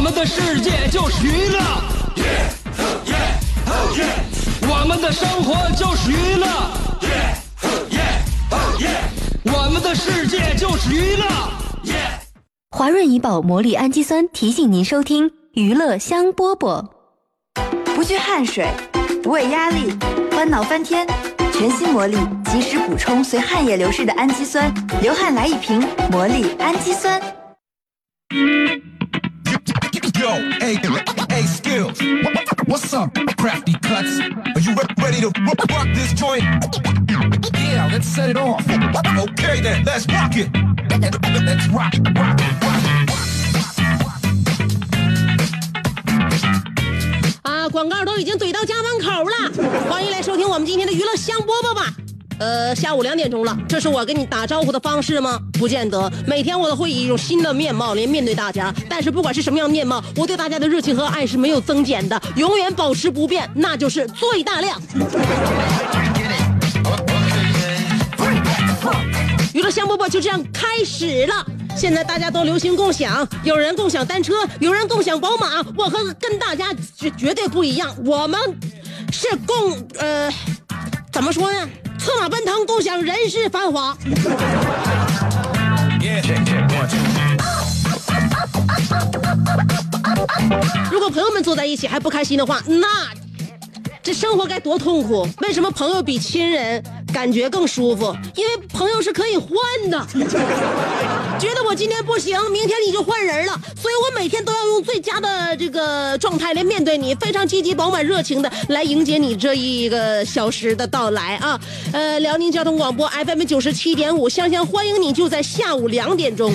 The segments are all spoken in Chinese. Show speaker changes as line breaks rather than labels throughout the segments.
我们的世界就是娱乐，我们的生活就是娱乐，我们的世界就是娱乐。
华润怡宝魔力氨基酸提醒您收听娱乐香饽饽。
不惧汗水，不畏压力，欢恼翻天。全新魔力及时补充随汗液流失的氨基酸，流汗来一瓶魔力氨基酸。
Yo, hey, hey, skills. What's up, crafty cuts? Are you re- ready to rock rock this joint? Yeah, let's set it off. Okay then, let's rock it. Let's rock, rock, rock.
啊，广告都已经怼到家门口了，欢迎来收听我们今天的娱乐香饽饽吧。 呃，下午两点钟了，这是我跟你打招呼的方式吗？不见得，每天我都会以一种新的面貌来面对大家。但是不管是什么样的面貌，我对大家的热情和爱是没有增减的，永远保持不变，那就是最大量。娱乐香饽饽就这样开始了。现在大家都流行共享，有人共享单车，有人共享宝马。我和跟大家绝绝对不一样，我们是共呃，怎么说呢？策马奔腾，共享人世繁华。如果朋友们坐在一起还不开心的话，那这生活该多痛苦！为什么朋友比亲人感觉更舒服？因为朋友是可以换的。觉得我今天不行，明天你就换人了，所以我每天都要用最佳的这个状态来面对你，非常积极、饱满、热情的来迎接你这一个小时的到来啊！呃，辽宁交通广播 FM 九十七点五，香香欢迎你，就在下午两点钟。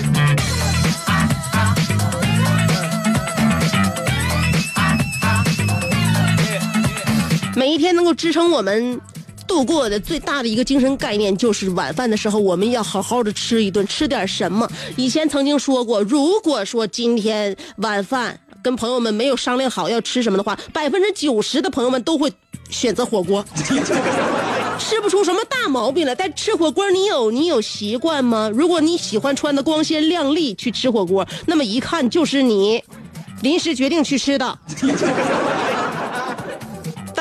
每一天能够支撑我们度过的最大的一个精神概念，就是晚饭的时候我们要好好的吃一顿，吃点什么。以前曾经说过，如果说今天晚饭跟朋友们没有商量好要吃什么的话，百分之九十的朋友们都会选择火锅，吃不出什么大毛病来。但吃火锅你有你有习惯吗？如果你喜欢穿的光鲜亮丽去吃火锅，那么一看就是你临时决定去吃的。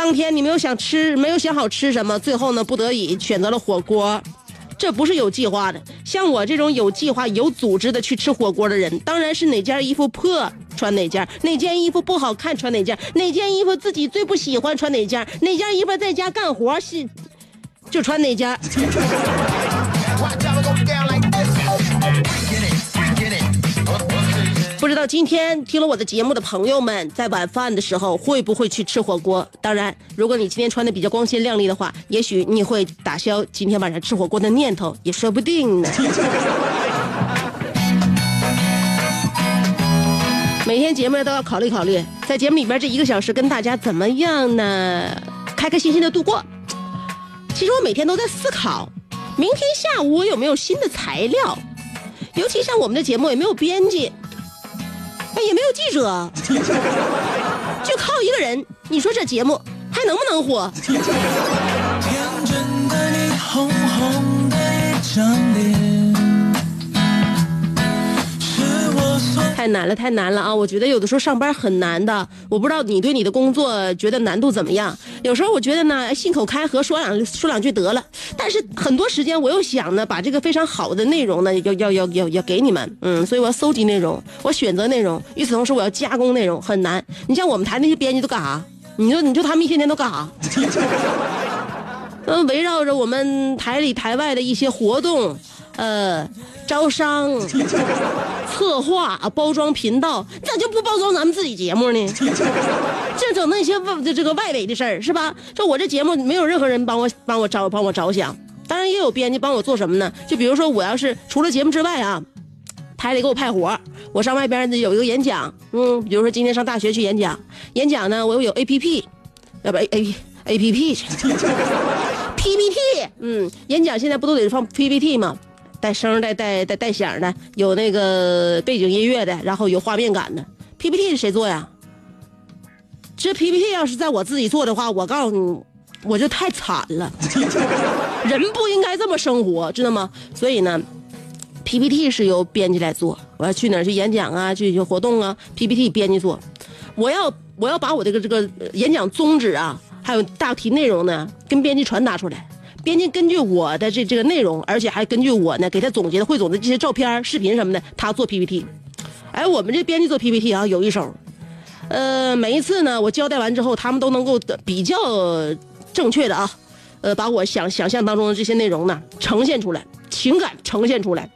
当天你没有想吃，没有想好吃什么，最后呢，不得已选择了火锅。这不是有计划的，像我这种有计划、有组织的去吃火锅的人，当然是哪件衣服破穿哪件，哪件衣服不好看穿哪件，哪件衣服自己最不喜欢穿哪件，哪件衣服在家干活是就穿哪件。道今天听了我的节目的朋友们，在晚饭的时候会不会去吃火锅？当然，如果你今天穿的比较光鲜亮丽的话，也许你会打消今天晚上吃火锅的念头，也说不定呢。每天节目都要考虑考虑，在节目里边这一个小时跟大家怎么样呢？开开心心的度过。其实我每天都在思考，明天下午我有没有新的材料？尤其像我们的节目也没有编辑，哎也没有记者，就靠一个人，你说这节目还能不能火？
天真的你，红红的张脸，
太难了，太难了啊！我觉得有的时候上班很难的，我不知道你对你的工作觉得难度怎么样？有时候我觉得呢，信口开河说两说两句得了，但是很多时间我又想呢，把这个非常好的内容呢，要要要要要给你们，嗯，所以我要搜集内容，我选择内容，与此同时我要加工内容，很难。你像我们台那些编辑都干啥？你说你说他们一天天都干啥？嗯，围绕着我们台里台外的一些活动，呃，招商、策划、包装频道，咋就不包装咱们自己节目呢？净整那些外这个外围的事儿是吧？就我这节目没有任何人帮我帮我着帮我着想，当然也有编辑帮我做什么呢？就比如说我要是除了节目之外啊。台里给我派活。我上外边呢有一个演讲，嗯，比如说今天上大学去演讲，演讲呢我有 A P P，要不 A A A P P 去 P P T，嗯，演讲现在不都得放 P P T 吗？带声带带带带响的，有那个背景音乐的，然后有画面感的。P P T 是谁做呀？这 P P T 要是在我自己做的话，我告诉你，我就太惨了。人不应该这么生活，知道吗？所以呢，PPT 是由编辑来做。我要去哪儿去演讲啊，去去活动啊，PPT 编辑做。我要我要把我这个这个呃演讲宗旨啊，还有大题内容呢，跟编辑传达出来。编辑根据我的这这个内容，而且还根据我呢给他总结的汇总的这些照片、视频什么的，他做 PPT。哎，我们这编辑做 PPT 啊，有一手。呃，每一次呢，我交代完之后，他们都能够比较正确的啊，呃，把我想想象当中的这些内容呢呈现出来，情感呈现出来。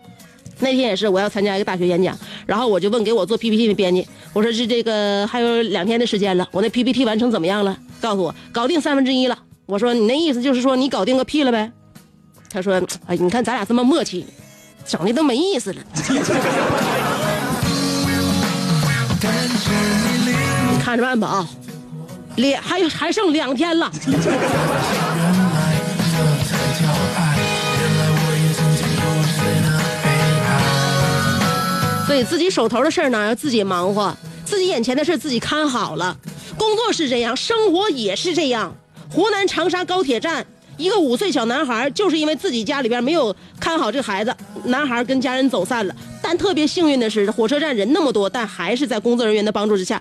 那天也是，我要参加一个大学演讲，然后我就问给我做 PPT 的编辑，我说是这个还有两天的时间了，我那 PPT 完成怎么样了？告诉我搞定三分之一了。我说你那意思就是说你搞定个屁了呗？他说，哎，你看咱俩这么默契，整的都没意思了。你看着办吧啊，两还有还剩两天了。所以自己手头的事儿呢，要自己忙活；自己眼前的事自己看好了。工作是这样，生活也是这样。湖南长沙高铁站，一个五岁小男孩，就是因为自己家里边没有看好这孩子，男孩跟家人走散了。但特别幸运的是，火车站人那么多，但还是在工作人员的帮助之下，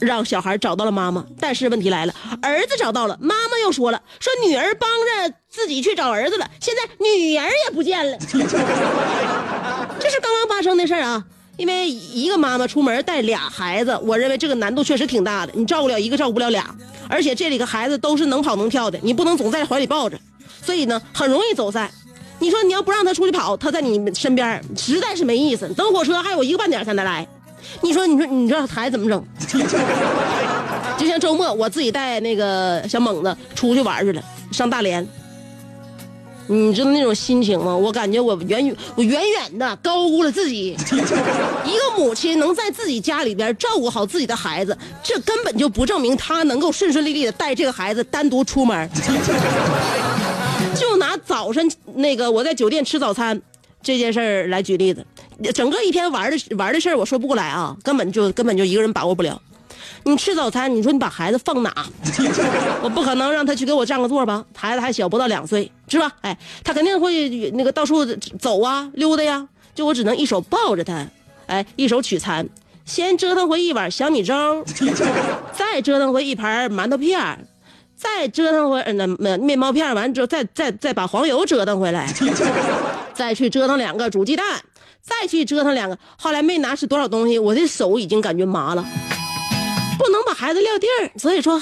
让小孩找到了妈妈。但是问题来了，儿子找到了，妈妈又说了，说女儿帮着自己去找儿子了，现在女儿也不见了。这是刚刚发生的事啊。因为一个妈妈出门带俩孩子，我认为这个难度确实挺大的。你照顾了一个，照顾不了俩，而且这里个孩子都是能跑能跳的，你不能总在怀里抱着，所以呢，很容易走散。你说你要不让他出去跑，他在你身边实在是没意思。等火车还有一个半点才能来，你说你说你这孩子怎么整？就像周末我自己带那个小猛子出去玩去了，上大连。你知道那种心情吗？我感觉我远远我远远的高估了自己。一个母亲能在自己家里边照顾好自己的孩子，这根本就不证明她能够顺顺利利的带这个孩子单独出门。就拿早晨那个我在酒店吃早餐这件事儿来举例子，整个一天玩的玩的事儿我说不过来啊，根本就根本就一个人把握不了。你吃早餐，你说你把孩子放哪？我不可能让他去给我占个座吧？孩子还小，不到两岁，是吧？哎，他肯定会那个到处走啊、溜达呀。就我只能一手抱着他，哎，一手取餐，先折腾回一碗小米粥，再折腾回一盘馒头片，再折腾回那面面包片，完之后再再再把黄油折腾回来，再去折腾两个煮鸡蛋，再去折腾两个。后来没拿是多少东西，我的手已经感觉麻了。不能把孩子撂地儿，所以说，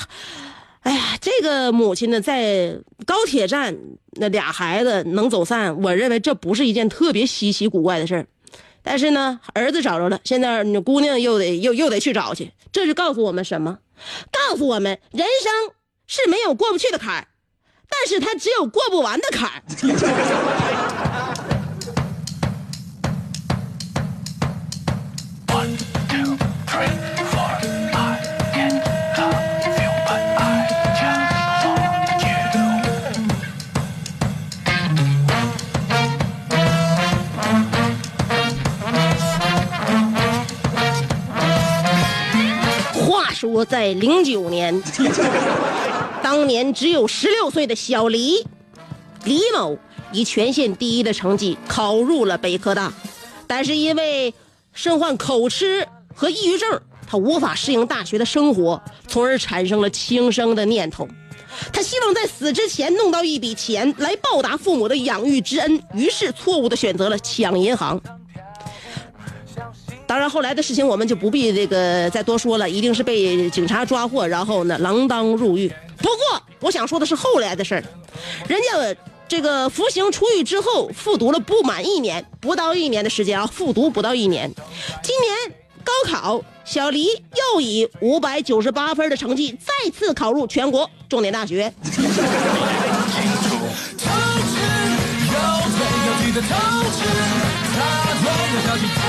哎呀，这个母亲呢，在高铁站那俩孩子能走散，我认为这不是一件特别稀奇古怪的事儿。但是呢，儿子找着了，现在你姑娘又得又又得去找去，这是告诉我们什么？告诉我们，人生是没有过不去的坎儿，但是他只有过不完的坎儿。
One, two, three,
说，在零九年，当年只有十六岁的小黎，李某以全县第一的成绩考入了北科大，但是因为身患口吃和抑郁症，他无法适应大学的生活，从而产生了轻生的念头。他希望在死之前弄到一笔钱来报答父母的养育之恩，于是错误的选择了抢银行。当然，后来的事情我们就不必这个再多说了，一定是被警察抓获，然后呢锒铛入狱。不过，我想说的是后来的事儿，人家这个服刑出狱之后，复读了不满一年，不到一年的时间啊，复读不到一年。今年高考，小黎又以五百九十八分的成绩再次考入全国重点大学。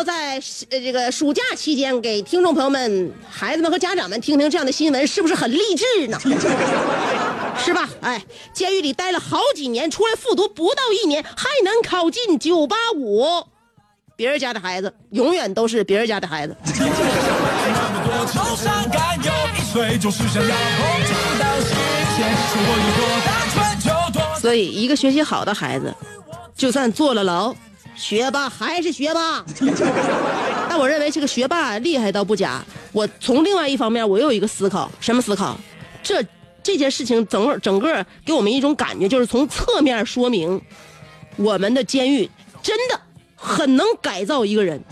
投掷，有最有趣的投掷，它会
不知道在呃这个暑假期间，给听众朋友们、孩子们和家长们听听这样的新闻，是不是很励志呢？是吧？哎，监狱里待了好几年，出来复读不到一年，还能考进九八五。别人家的孩子永远都是别人家的孩子。所以，一个学习好的孩子，就算坐了牢，学霸还是学霸。但我认为这个学霸厉害倒不假。我从另外一方面，我又有一个思考，什么思考？这这件事情整个整个给我们一种感觉，就是从侧面说明，我们的监狱真的很能改造一个人。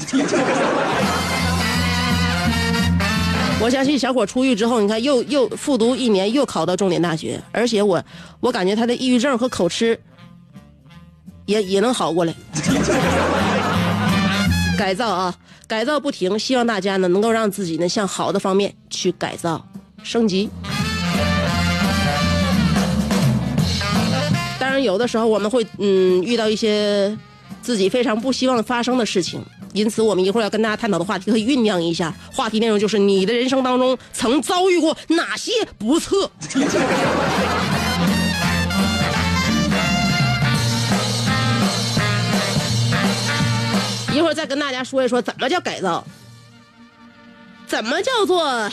我相信小伙出狱之后，你看又又复读一年，又考到重点大学，而且我我感觉他的抑郁症和口吃也也能好过来。改造啊，改造不停，希望大家呢能够让自己呢向好的方面去改造升级。当然，有的时候我们会嗯遇到一些自己非常不希望发生的事情，因此我们一会儿要跟大家探讨的话题可以酝酿一下。话题内容就是你的人生当中曾遭遇过哪些不测？一会儿再跟大家说一说怎么叫改造，怎么叫做，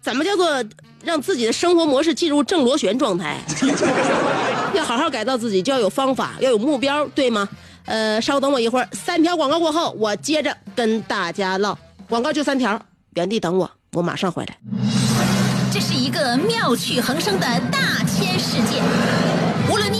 怎么叫做让自己的生活模式进入正螺旋状态。要好好改造自己，就要有方法，要有目标，对吗？呃，稍等我一会儿，三条广告过后，我接着跟大家唠。广告就三条，原地等我，我马上回来。
这是一个妙趣横生的大千世界。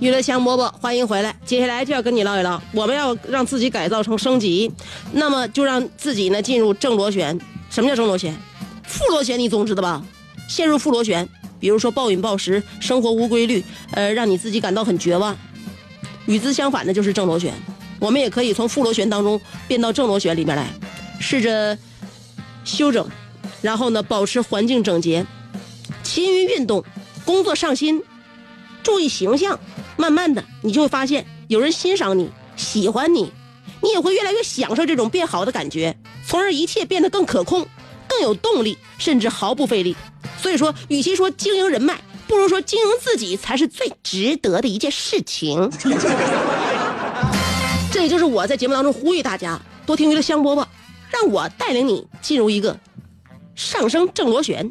娱乐香饽饽，欢迎回来。接下来就要跟你唠一唠，我们要让自己改造成升级，那么就让自己呢进入正螺旋。什么叫正螺旋？负螺旋你总知道吧？陷入负螺旋，比如说暴饮暴食、生活无规律，呃，让你自己感到很绝望。与之相反的就是正螺旋，我们也可以从负螺旋当中变到正螺旋里面来，试着休整，然后呢保持环境整洁，勤于运动，工作上心，注意形象。慢慢的，你就会发现有人欣赏你，喜欢你，你也会越来越享受这种变好的感觉，从而一切变得更可控、更有动力，甚至毫不费力。所以说，与其说经营人脉，不如说经营自己才是最值得的一件事情。这也就是我在节目当中呼吁大家多听娱乐香饽饽，让我带领你进入一个上升正螺旋。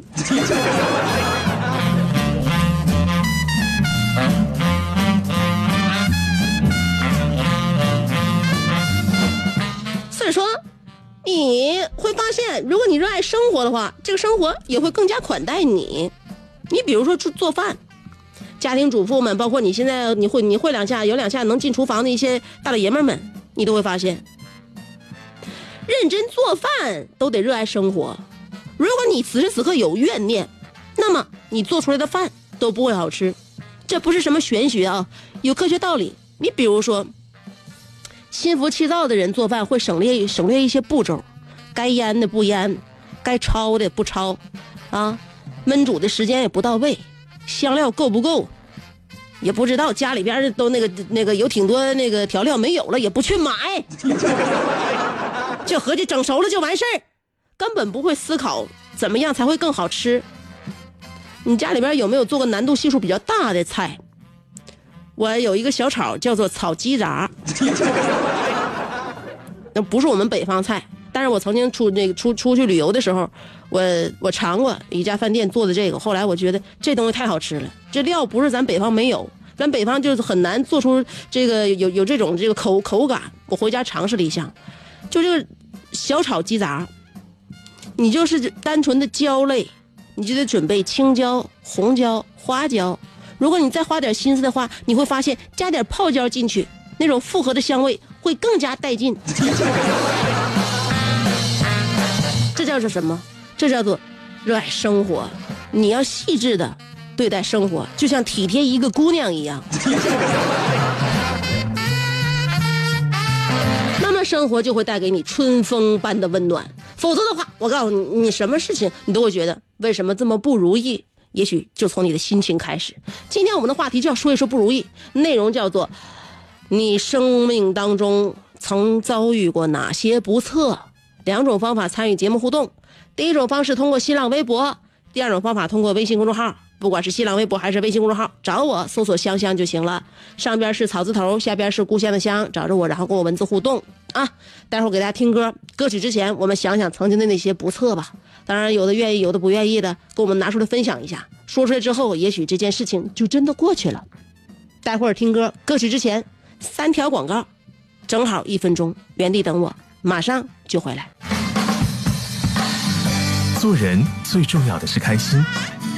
说，你会发现，如果你热爱生活的话，这个生活也会更加款待你。你比如说做做饭，家庭主妇们，包括你现在你会你会两下有两下能进厨房的一些大老爷们们，你都会发现，认真做饭都得热爱生活。如果你此时此刻有怨念，那么你做出来的饭都不会好吃。这不是什么玄学啊，有科学道理。你比如说。心浮气躁的人做饭会省略省略一些步骤，该腌的不腌，该焯的不焯，啊，焖煮的时间也不到位，香料够不够，也不知道家里边都那个那个有挺多那个调料没有了也不去买，就合计整熟了就完事儿，根本不会思考怎么样才会更好吃。你家里边有没有做过难度系数比较大的菜？我有一个小炒，叫做炒鸡杂，那不是我们北方菜，但是我曾经出那个出出去旅游的时候，我我尝过一家饭店做的这个，后来我觉得这东西太好吃了，这料不是咱北方没有，咱北方就是很难做出这个有有这种这个口口感。我回家尝试了一下，就这个小炒鸡杂，你就是单纯的椒类，你就得准备青椒、红椒、花椒。如果你再花点心思的话，你会发现加点泡椒进去，那种复合的香味会更加带劲。这叫做什么？这叫做热爱生活。你要细致的对待生活，就像体贴一个姑娘一样。那么生活就会带给你春风般的温暖。否则的话，我告诉你，你什么事情你都会觉得为什么这么不如意？也许就从你的心情开始。今天我们的话题就要说一说不如意，内容叫做你生命当中曾遭遇过哪些不测？两种方法参与节目互动。第一种方式通过新浪微博，第二种方法通过微信公众号。不管是新浪微博还是微信公众号，找我搜索“香香”就行了。上边是草字头，下边是故乡的乡，找着我，然后跟我文字互动啊。待会儿给大家听歌，歌曲之前我们想想曾经的那些不测吧。当然，有的愿意，有的不愿意的，给我们拿出来分享一下。说出来之后，也许这件事情就真的过去了。待会儿听歌，歌曲之前三条广告，正好一分钟，原地等我，马上就回来。
做人最重要的是开心，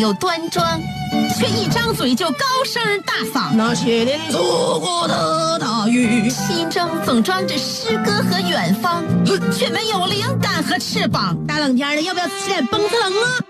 又端庄，却一张嘴就高声大嗓。
那些年错过的大雨，
心中总装着诗歌和远方，却没有灵感和翅膀。
大冷天的，要不要起点蹦特冷啊？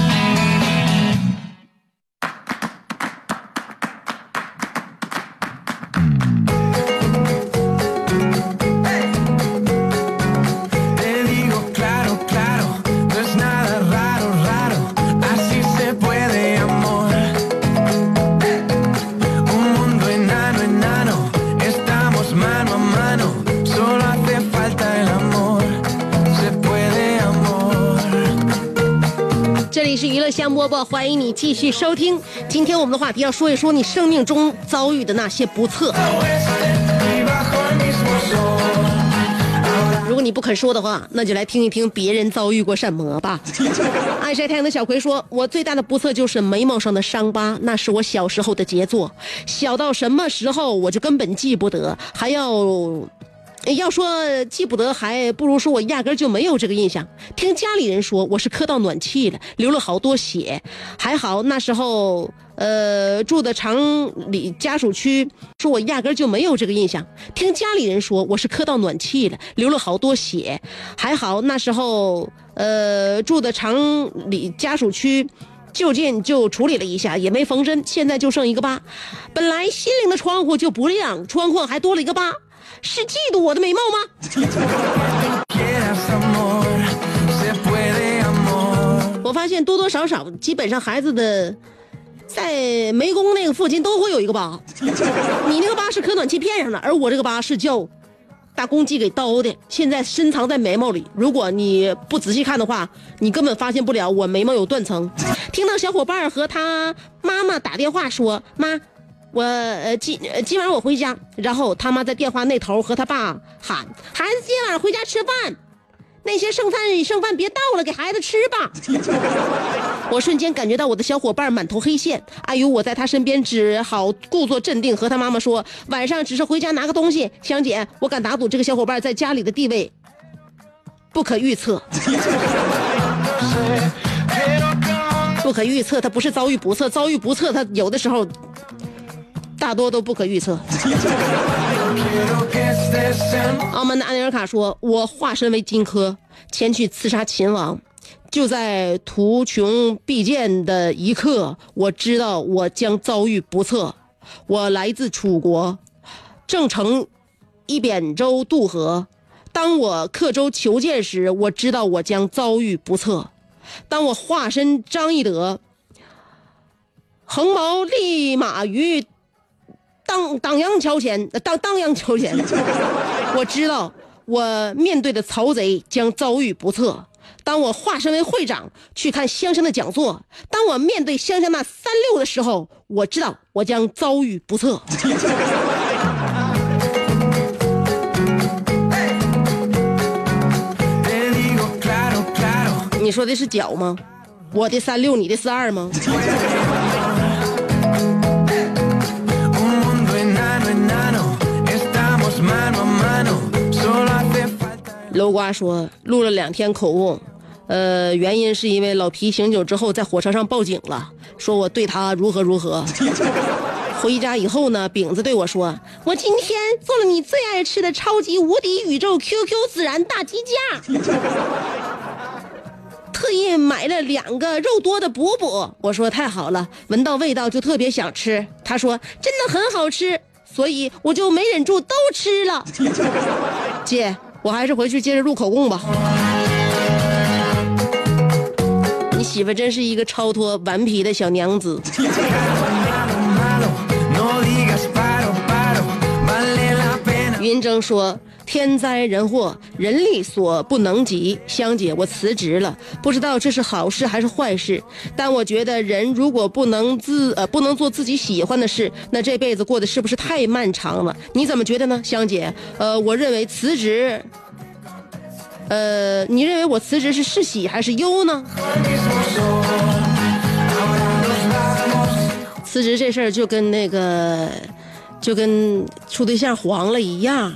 香饽饽，欢迎你继续收听。今天我们的话题要说一说你生命中遭遇的那些不测。如果你不肯说的话，那就来听一听别人遭遇过什么吧。爱晒太阳的小葵说：“我最大的不测就是眉毛上的伤疤，那是我小时候的杰作，小到什么时候我就根本记不得，还要。”要说记不得，还不如说我压根就没有这个印象。听家里人说我是磕到暖气了，流了好多血，还好那时候呃住的厂里家属区，说我压根就没有这个印象。听家里人说我是磕到暖气了，流了好多血，还好那时候呃住的厂里家属区。就近就处理了一下，也没缝针，现在就剩一个疤。本来心灵的窗户就不亮，窗框还多了一个疤，是嫉妒我的美貌吗？我发现多多少少，基本上孩子的在湄公那个附近都会有一个疤。你那个疤是磕暖气片上的，而我这个疤是叫大公鸡给刀的，现在深藏在眉毛里。如果你不仔细看的话，你根本发现不了我眉毛有断层。听到小伙伴和他妈妈打电话说：“妈，我呃今今晚我回家。”然后他妈在电话那头和他爸喊：“孩子今晚回家吃饭。”那些剩饭剩饭别倒了，给孩子吃吧。我瞬间感觉到我的小伙伴满头黑线，阿呦，我在他身边只好故作镇定，和他妈妈说，晚上只是回家拿个东西。香姐，我敢打赌这个小伙伴在家里的地位不可预测，不可预测，他不是遭遇不测，遭遇不测，他有的时候大多都不可预测。澳门的安尼尔卡说：“我化身为荆轲，前去刺杀秦王。就在图穷匕见的一刻，我知道我将遭遇不测。我来自楚国，正乘一扁舟渡河。当我刻舟求剑时，我知道我将遭遇不测。当我化身张翼德，横矛立马于当当阳桥前，当当阳桥前，我知道我面对的曹贼将遭遇不测。当我化身为会长去看香香的讲座，当我面对香香那三六的时候，我知道我将遭遇不测。你说的是脚吗？我的三六，你的四二吗？楼瓜说录了两天口误，呃，原因是因为老皮醒酒之后在火车上报警了，说我对他如何如何。回家以后呢，饼子对我说：“我今天做了你最爱吃的超级无敌宇宙 QQ 孜然大鸡架，特意买了两个肉多的补补。”我说：“太好了，闻到味道就特别想吃。”他说：“真的很好吃。”所以我就没忍住都吃了。姐，我还是回去接着录口供吧。你媳妇真是一个超脱顽皮的小娘子。云峥说：“天灾人祸，人力所不能及。香姐，我辞职了，不知道这是好事还是坏事。但我觉得人如果不能自呃不能做自己喜欢的事，那这辈子过得是不是太漫长了？你怎么觉得呢，香姐？呃，我认为辞职。呃，你认为我辞职是是喜还是忧呢？辞职这事儿就跟那个，就跟处对象黄了一样，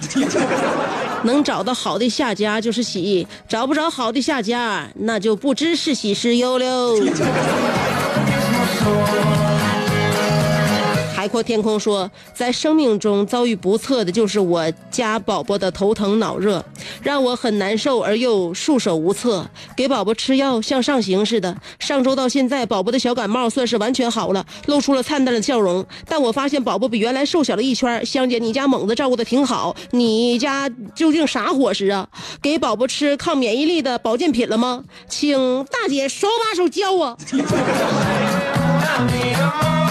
能找到好的下家就是喜，找不着好的下家，那就不知是喜是忧喽。海阔天空说，在生命中遭遇不测的就是我家宝宝的头疼脑热，让我很难受而又束手无策。给宝宝吃药像上刑似的。上周到现在，宝宝的小感冒算是完全好了，露出了灿烂的笑容。但我发现宝宝比原来瘦小了一圈。香姐，你家猛子照顾的挺好，你家究竟啥伙食啊？给宝宝吃抗免疫力的保健品了吗？请大姐手把手教我。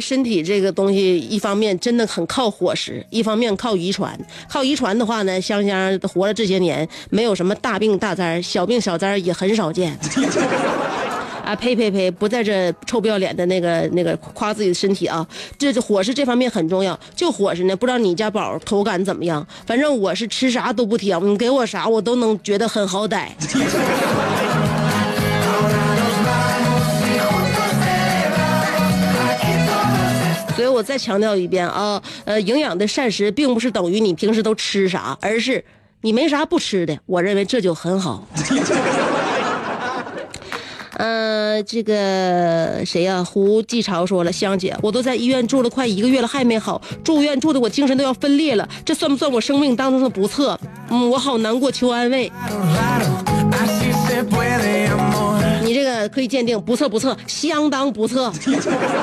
身体这个东西，一方面真的很靠伙食，一方面靠遗传。靠遗传的话呢，香香活了这些年，没有什么大病大灾，小病小灾也很少见。啊呸呸呸！不在这臭不要脸的那个那个夸自己的身体啊，这这伙食这方面很重要。就伙食呢，不知道你家宝口感怎么样？反正我是吃啥都不挑，你给我啥我都能觉得很好歹。所以我再强调一遍啊，呃，营养的膳食并不是等于你平时都吃啥，而是你没啥不吃的。我认为这就很好。呃，这个谁呀、胡继朝说了，香姐，我都在医院住了快一个月了，还没好，住院住的我精神都要分裂了，这算不算我生命当中的不测？嗯，我好难过，求安慰。你这个可以鉴定不测不测，相当不测。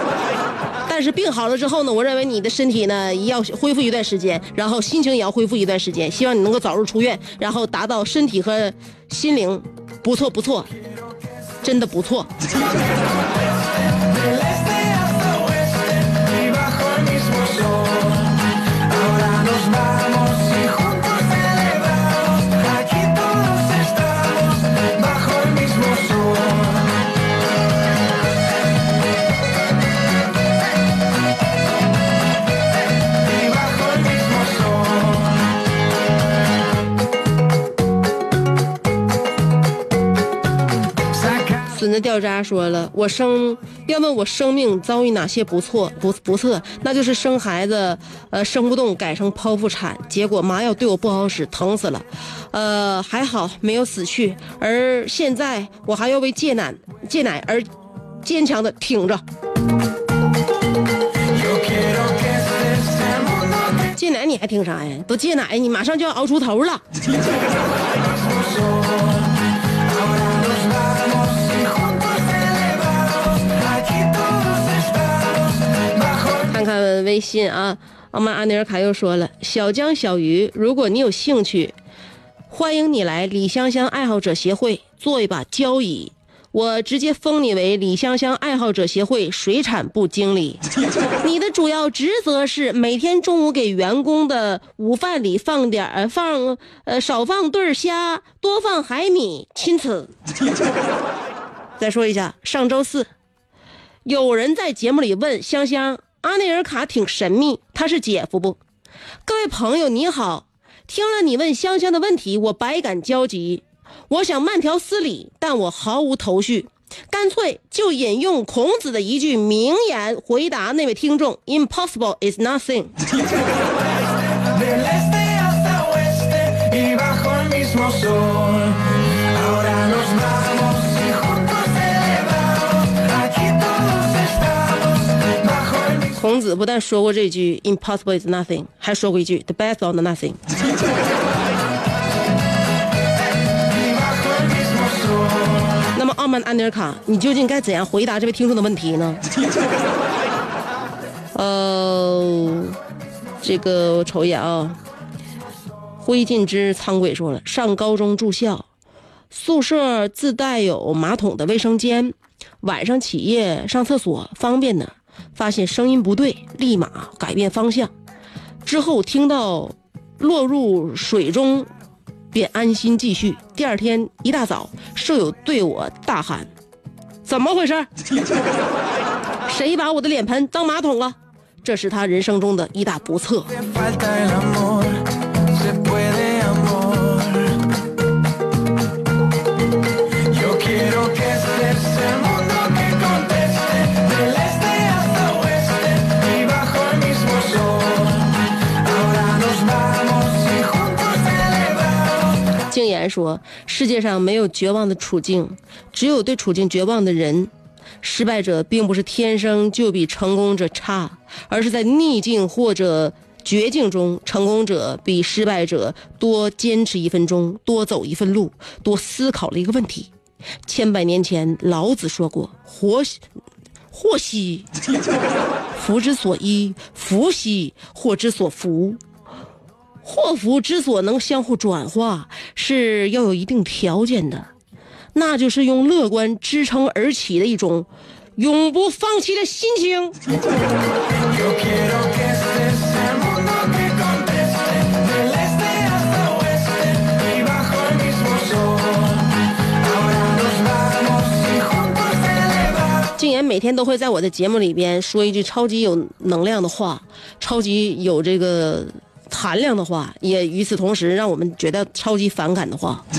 但是病好了之后呢，我认为你的身体呢要恢复一段时间，然后心情也要恢复一段时间。希望你能够早日出院，然后达到身体和心灵不错不错，真的不错。孙子掉渣说了，我生要问我生命遭遇哪些不错不不测，那就是生孩子，呃，生不动改成剖腹产，结果麻药对我不好使，疼死了，呃，还好没有死去，而现在我还要为戒奶戒奶而坚强的挺着。戒奶你还挺啥呀？都戒奶，你马上就要熬出头了。微信啊，奥曼阿尼尔卡又说了：“小江小鱼，如果你有兴趣，欢迎你来李香香爱好者协会做一把交椅，我直接封你为李香香爱好者协会水产部经理。你的主要职责是每天中午给员工的午饭里放点儿放呃少放对虾，多放海米，亲此。再说一下，上周四。”有人在节目里问香香，阿内尔卡挺神秘，他是姐夫不？各位朋友你好，听了你问香香的问题，我百感交集，我想慢条斯理，但我毫无头绪，干脆就引用孔子的一句名言回答那位听众：Impossible is nothing。孔子不但说过这句 “impossible is nothing”，还说过一句 “the best on the nothing”。那么，傲慢的安尼尔卡，你究竟该怎样回答这位听众的问题呢？呃，这个我瞅一眼啊。灰烬之苍鬼说了，上高中住校，宿舍自带有马桶的卫生间，晚上起夜上厕所方便呢。发现声音不对，立马改变方向。之后听到落入水中，便安心继续。第二天一大早，舍友对我大喊：“怎么回事？谁把我的脸盆当马桶了？”这是他人生中的一大不测。言说：“世界上没有绝望的处境，只有对处境绝望的人。失败者并不是天生就比成功者差，而是在逆境或者绝境中，成功者比失败者多坚持一分钟，多走一份路，多思考了一个问题。千百年前，老子说过：‘活兮，祸兮，福之所依；福兮，祸之所伏。’祸福之所能相互转化，是要有一定条件的，那就是用乐观支撑而起的一种永不放弃的心情。静言每天都会在我的节目里边说一句超级有能量的话，超级有这个含量的话也与此同时让我们觉得超级反感的话。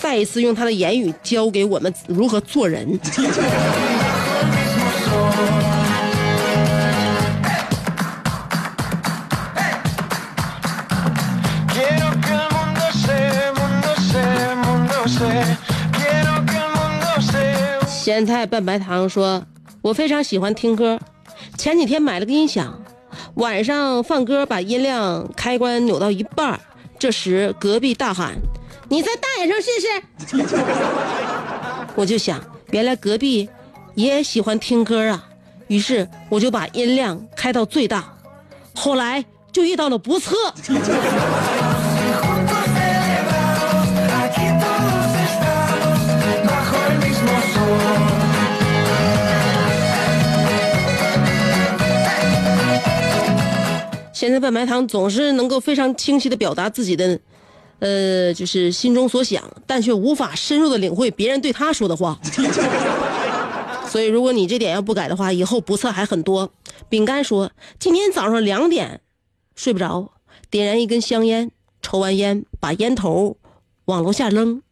再一次用他的言语教给我们如何做人。咸菜拌白糖说我非常喜欢听歌，前几天买了个音响，晚上放歌把音量开关扭到一半，这时隔壁大喊：‘你再大点声试试！’ 我就想，原来隔壁也喜欢听歌啊，于是我就把音量开到最大，后来就遇到了不测。现在半白糖总是能够非常清晰的表达自己的，呃，就是心中所想，但却无法深入的领会别人对他说的话。所以，如果你这点要不改的话，以后不测还很多。饼干说，今天早上两点睡不着，点燃一根香烟，抽完烟把烟头往楼下扔。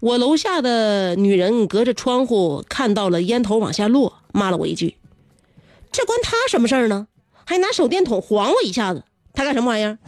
我楼下的女人隔着窗户看到了烟头往下落，骂了我一句：“这关她什么事儿呢？还拿手电筒晃我一下子，他干什么玩意儿？”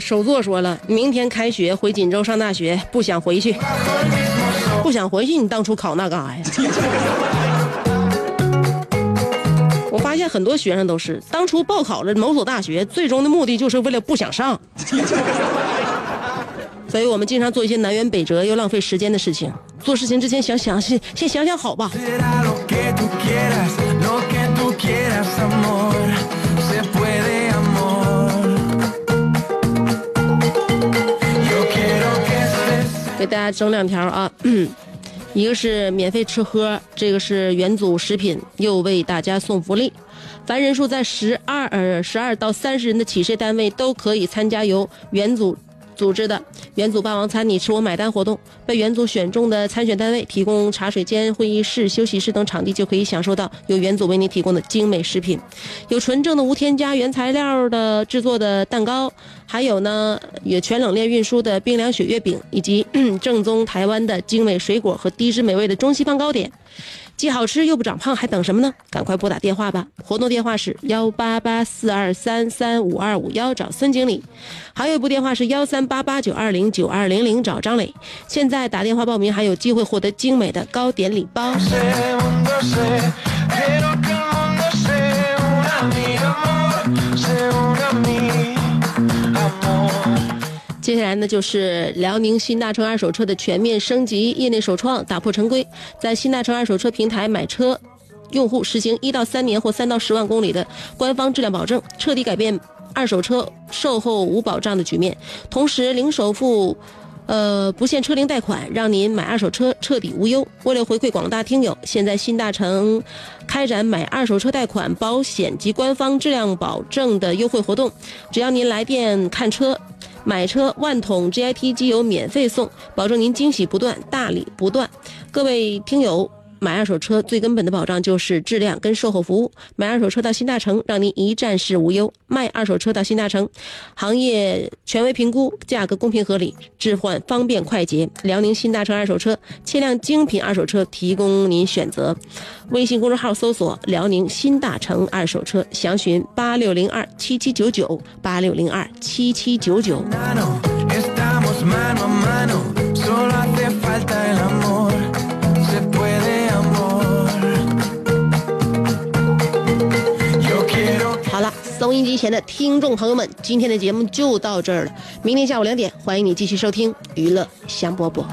首座说了，明天开学回锦州上大学，不想回去，不想回去，你当初考那干啥呀？我发现很多学生都是当初报考了某所大学，最终的目的就是为了不想上。所以我们经常做一些南辕北辙又浪费时间的事情。做事情之前想想，先先想想好吧。给大家整两条啊，一个是免费吃喝，这个是元祖食品又为大家送福利，凡人数在十二呃十二到三十人的企事业单位都可以参加由元祖。组织的元祖霸王餐你吃我买单活动，被元祖选中的参选单位提供茶水间、会议室、休息室等场地，就可以享受到由元祖为您提供的精美食品，有纯正的无添加原材料的制作的蛋糕，还有呢也全冷链运输的冰凉雪月饼，以及正宗台湾的精美水果和低脂美味的中西方糕点。既好吃又不长胖，还等什么呢？赶快拨打电话吧！活动电话是幺八八四二三三五二五幺，找孙经理；还有一部电话是幺三八八九二零九二零零，找张磊。现在打电话报名还有机会获得精美的糕点礼包。接下来呢，就是辽宁新大成二手车的全面升级，业内首创，打破陈规，在新大成二手车平台买车。用户实行一到三年或三到十万公里的官方质量保证，彻底改变二手车售后无保障的局面。同时，零首付，呃，不限车龄贷款，让您买二手车彻底无忧。为了回馈广大听友，现在新大成开展买二手车贷款、保险及官方质量保证的优惠活动，只要您来电看车。买车万桶 GIT 机油免费送，保证您惊喜不断，大礼不断。各位听友，买二手车最根本的保障就是质量跟售后服务。买二手车到新大成，让您一站式无忧。卖二手车到新大成，行业权威评估，价格公平合理，置换方便快捷。辽宁新大成二手车，千辆精品二手车提供您选择。微信公众号搜索“辽宁新大成二手车”，详询八六零二七七九九八六零二七七九九。收音机前的听众朋友们，今天的节目就到这儿了。明天下午两点，欢迎你继续收听娱乐香饽饽。